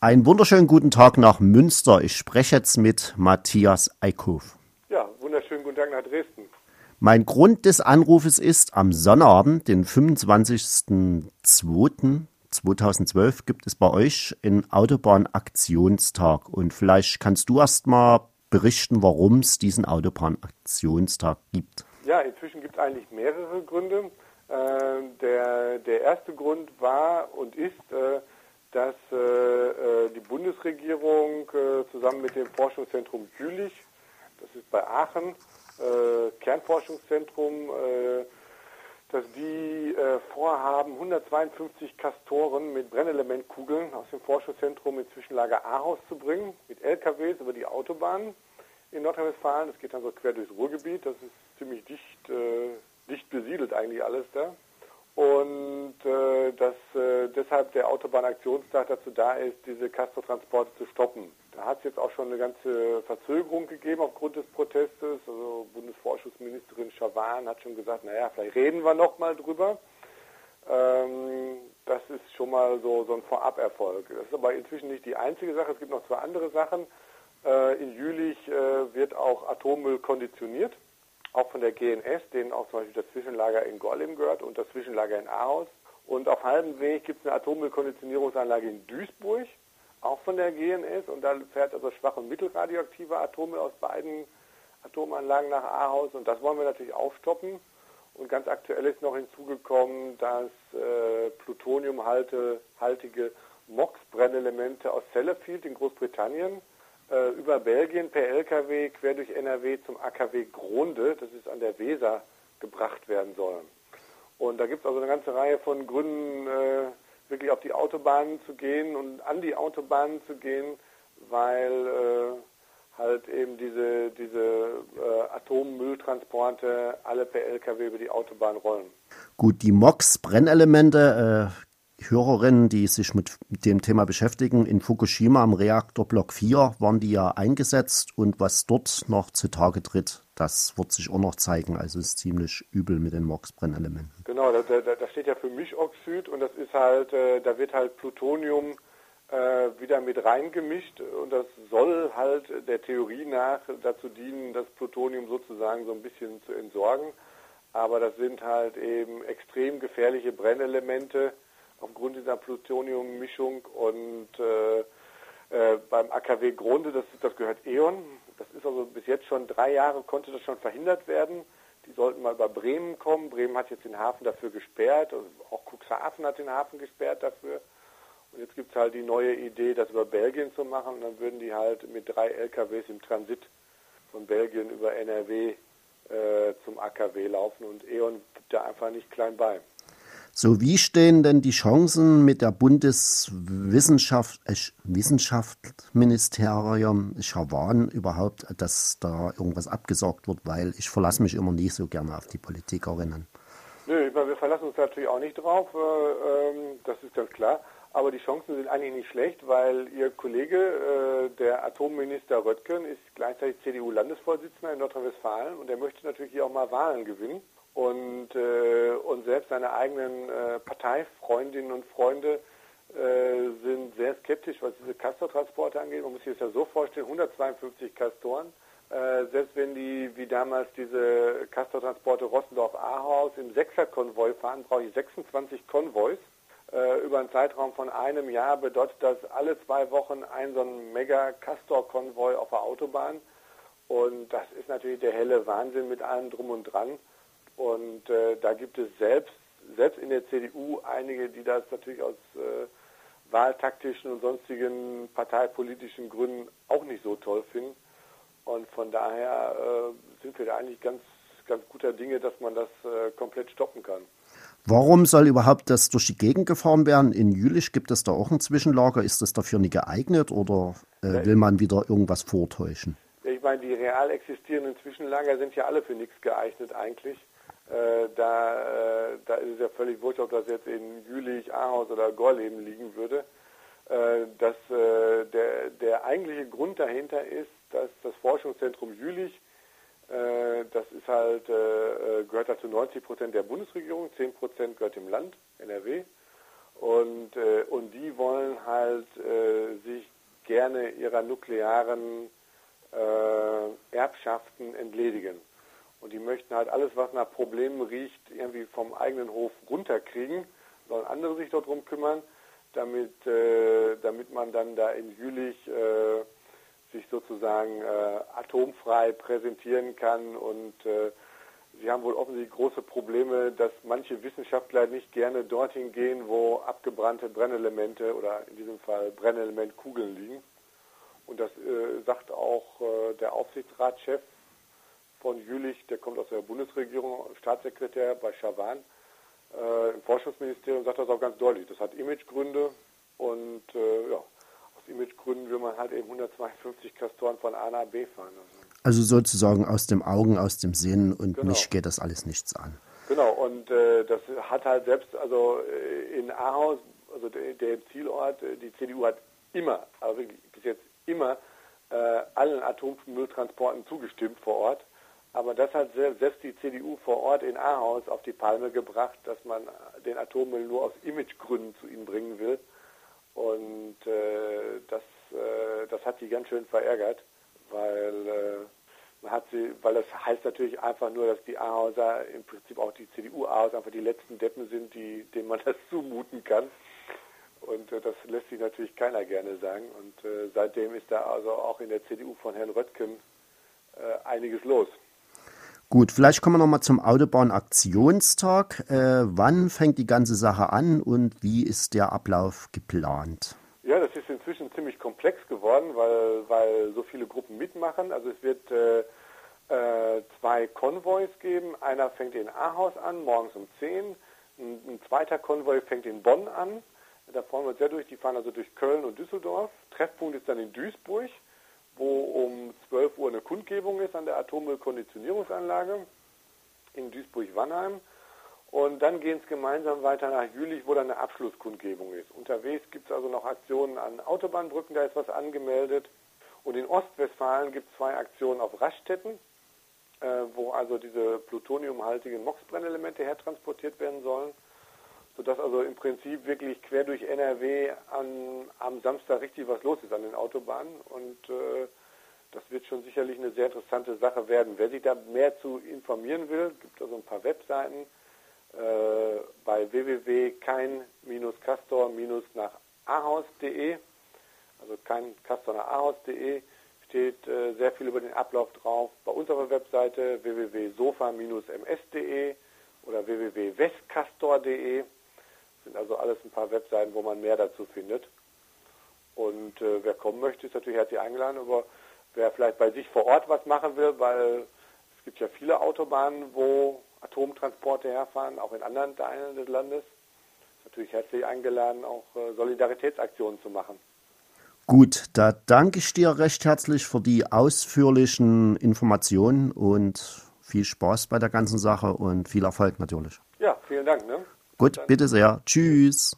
Einen wunderschönen guten Tag nach Münster. Ich spreche jetzt mit Matthias Eickhoff. Ja, wunderschönen guten Tag nach Dresden. Mein Grund des Anrufes ist, am Sonnabend, den 25.02.2012, gibt es bei euch einen Autobahnaktionstag. Und vielleicht kannst du erst mal berichten, warum es diesen Autobahnaktionstag gibt. Ja, inzwischen gibt es eigentlich mehrere Gründe. Äh, der, der erste Grund war und ist, äh, dass äh, äh die Bundesregierung äh, zusammen mit dem Forschungszentrum Jülich, das ist bei Aachen, äh, Kernforschungszentrum, dass die vorhaben, 152 Kastoren mit Brennelementkugeln aus dem Forschungszentrum ins Zwischenlager Ahaus zu bringen, mit LKWs über die Autobahnen in Nordrhein-Westfalen. Das geht dann so quer durchs Ruhrgebiet, das ist ziemlich dicht dicht besiedelt eigentlich alles da. Und äh, dass äh, deshalb der Autobahnaktionstag dazu da ist, diese Castortransporte zu stoppen. Da hat es jetzt auch schon eine ganze Verzögerung gegeben aufgrund des Protestes. Also Bundesvorschussministerin Schawan hat schon gesagt, naja, vielleicht reden wir noch mal drüber. Ähm, das ist schon mal so, so ein Voraberfolg. Das ist aber inzwischen nicht die einzige Sache. Es gibt noch zwei andere Sachen. Äh, in Jülich äh, wird auch Atommüll konditioniert auch von der GNS, denen auch zum Beispiel das Zwischenlager in Gorlim gehört und das Zwischenlager in Ahaus. Und auf halbem Weg gibt es eine Atommüllkonditionierungsanlage in Duisburg, auch von der GNS. Und da fährt also schwach- und mittelradioaktive Atome aus beiden Atomanlagen nach Ahaus. Und das wollen wir natürlich aufstoppen. Und ganz aktuell ist noch hinzugekommen, dass äh, plutoniumhaltige MOX-Brennelemente aus Sellafield in Großbritannien äh, über Belgien per Lkw quer durch NRW zum AKW Gronde, das ist an der Weser, gebracht werden sollen. Und da gibt es also eine ganze Reihe von Gründen, äh, wirklich auf die Autobahnen zu gehen und an die Autobahnen zu gehen, weil äh, halt eben diese, diese äh, Atommülltransporte alle per Lkw über die Autobahn rollen. Gut, die MOX-Brennelemente, äh, Hörerinnen, die sich mit dem Thema beschäftigen, in Fukushima am Reaktor Block 4 waren die ja eingesetzt und was dort noch zutage tritt, das wird sich auch noch zeigen. Also ist ziemlich übel mit den MOX-Brennelementen. Genau, da, da, da, steht ja für Mischoxid und das ist halt, äh, da wird halt Plutonium äh, wieder mit reingemischt und das soll halt der Theorie nach dazu dienen, das Plutonium sozusagen so ein bisschen zu entsorgen. Aber das sind halt eben extrem gefährliche Brennelemente aufgrund dieser Plutoniummischung und äh, äh, beim AKW Grunde, das, das gehört E.ON. Das ist also bis jetzt schon drei Jahre konnte das schon verhindert werden. Die sollten mal über Bremen kommen. Bremen hat jetzt den Hafen dafür gesperrt. Also auch Cuxhaven hat den Hafen gesperrt dafür. Und jetzt gibt es halt die neue Idee, das über Belgien zu machen. Und dann würden die halt mit drei LKWs im Transit von Belgien über NRW äh, zum AKW laufen. Und E.ON gibt da einfach nicht klein bei. So, wie stehen denn die Chancen mit der Bundeswissenschaft, äh, Schawan überhaupt, dass da irgendwas abgesorgt wird, weil ich verlasse mich immer nicht so gerne auf die Politikerinnen. Nö, wir verlassen uns natürlich auch nicht drauf, äh, ähm, das ist ganz klar. Aber die Chancen sind eigentlich nicht schlecht, weil Ihr Kollege, äh, der Atomminister Röttgen, ist gleichzeitig CDU-Landesvorsitzender in Nordrhein-Westfalen und er möchte natürlich hier auch mal Wahlen gewinnen und, äh, und selbst seine eigenen äh, Parteifreundinnen und Freunde äh, sind sehr skeptisch, was diese Castortransporte angeht. Man muss sich das ja so vorstellen, 152 Castoren, äh, selbst wenn die wie damals diese Castortransporte Rossendorf-Ahaus im Sechserkonvoi fahren, brauche ich 26 Konvois. Äh, über einen Zeitraum von einem Jahr bedeutet das alle zwei Wochen ein so ein Mega-Castor-Konvoi auf der Autobahn. Und das ist natürlich der helle Wahnsinn mit allem drum und dran. Und äh, da gibt es selbst, selbst in der CDU einige, die das natürlich aus äh, wahltaktischen und sonstigen parteipolitischen Gründen auch nicht so toll finden. Und von daher äh, sind wir da eigentlich ganz, ganz guter Dinge, dass man das äh, komplett stoppen kann. Warum soll überhaupt das durch die Gegend gefahren werden? In Jülich gibt es da auch ein Zwischenlager. Ist das dafür nicht geeignet oder äh, will man wieder irgendwas vortäuschen? Ich meine, die real existierenden Zwischenlager sind ja alle für nichts geeignet eigentlich. Äh, da, äh, da ist es ja völlig wurscht, ob das jetzt in Jülich, Ahaus oder Gorleben liegen würde. Äh, dass äh, der, der eigentliche Grund dahinter ist, dass das Forschungszentrum Jülich, äh, das ist halt, gehört dazu 90 Prozent der Bundesregierung, 10 Prozent gehört dem Land, NRW. Und, und die wollen halt sich gerne ihrer nuklearen Erbschaften entledigen. Und die möchten halt alles, was nach Problemen riecht, irgendwie vom eigenen Hof runterkriegen, sollen andere sich darum kümmern, damit, äh, damit man dann da in Jülich äh, sich sozusagen äh, atomfrei präsentieren kann und äh, Sie haben wohl offensichtlich große Probleme, dass manche Wissenschaftler nicht gerne dorthin gehen, wo abgebrannte Brennelemente oder in diesem Fall Brennelementkugeln liegen. Und das äh, sagt auch äh, der Aufsichtsratschef von Jülich, der kommt aus der Bundesregierung, Staatssekretär bei Schawan äh, im Forschungsministerium, sagt das auch ganz deutlich. Das hat Imagegründe und äh, ja, aus Imagegründen will man halt eben 152 Kastoren von A nach B fahren. Also also sozusagen aus dem Augen, aus dem Sinn und genau. mich geht das alles nichts an. Genau, und äh, das hat halt selbst, also äh, in Ahaus, also der, der Zielort, äh, die CDU hat immer, also bis jetzt immer äh, allen Atommülltransporten zugestimmt vor Ort. Aber das hat selbst die CDU vor Ort in Ahaus auf die Palme gebracht, dass man den Atommüll nur aus Imagegründen zu ihnen bringen will. Und äh, das, äh, das hat die ganz schön verärgert weil äh, man hat sie, weil das heißt natürlich einfach nur, dass die Ahauser im Prinzip auch die CDU-Ahauser einfach die letzten Deppen sind, die, denen man das zumuten kann. Und äh, das lässt sich natürlich keiner gerne sagen. Und äh, seitdem ist da also auch in der CDU von Herrn Röttgen äh, einiges los. Gut, vielleicht kommen wir nochmal zum Autobahnaktionstag. Äh, wann fängt die ganze Sache an und wie ist der Ablauf geplant? Ja, das ist inzwischen ziemlich komplex geworden, weil, weil so viele Gruppen mitmachen. Also es wird äh, äh, zwei Konvois geben. Einer fängt in Ahaus an, morgens um 10. Ein, ein, zweiter Konvoi fängt in Bonn an. Da fahren wir sehr durch. Die fahren also durch Köln und Düsseldorf. Treffpunkt ist dann in Duisburg, wo um 12 Uhr eine Kundgebung ist an der Atommüllkonditionierungsanlage in Duisburg-Wannheim. Und dann gehen es gemeinsam weiter nach Jülich, wo dann eine Abschlusskundgebung ist. Unterwegs gibt es also noch Aktionen an Autobahnbrücken, da ist was angemeldet. Und in Ostwestfalen gibt es zwei Aktionen auf Raststätten, äh, wo also diese plutoniumhaltigen MOX-Brennelemente hertransportiert werden sollen. Sodass also im Prinzip wirklich quer durch NRW an, am Samstag richtig was los ist an den Autobahnen. Und äh, das wird schon sicherlich eine sehr interessante Sache werden. Wer sich da mehr zu informieren will, gibt also ein paar Webseiten äh, bei www.kein-castor- nach ahaus.de, also kein Castor nach steht äh, sehr viel über den Ablauf drauf. Bei unserer Webseite www.sofa-ms.de oder www.westcastor.de sind also alles ein paar Webseiten, wo man mehr dazu findet. Und äh, wer kommen möchte, ist natürlich herzlich eingeladen, aber wer vielleicht bei sich vor Ort was machen will, weil es gibt ja viele Autobahnen, wo Atomtransporte herfahren, auch in anderen Teilen des Landes. Ist natürlich herzlich eingeladen, auch äh, Solidaritätsaktionen zu machen. Gut, da danke ich dir recht herzlich für die ausführlichen Informationen und viel Spaß bei der ganzen Sache und viel Erfolg natürlich. Ja, vielen Dank. Ne? Gut, bitte sehr. Tschüss.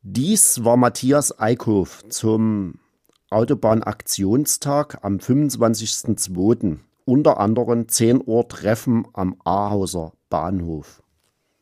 Dies war Matthias Eickhoff zum Autobahnaktionstag am 25.02 unter anderem 10 Uhr Treffen am Ahauser Bahnhof.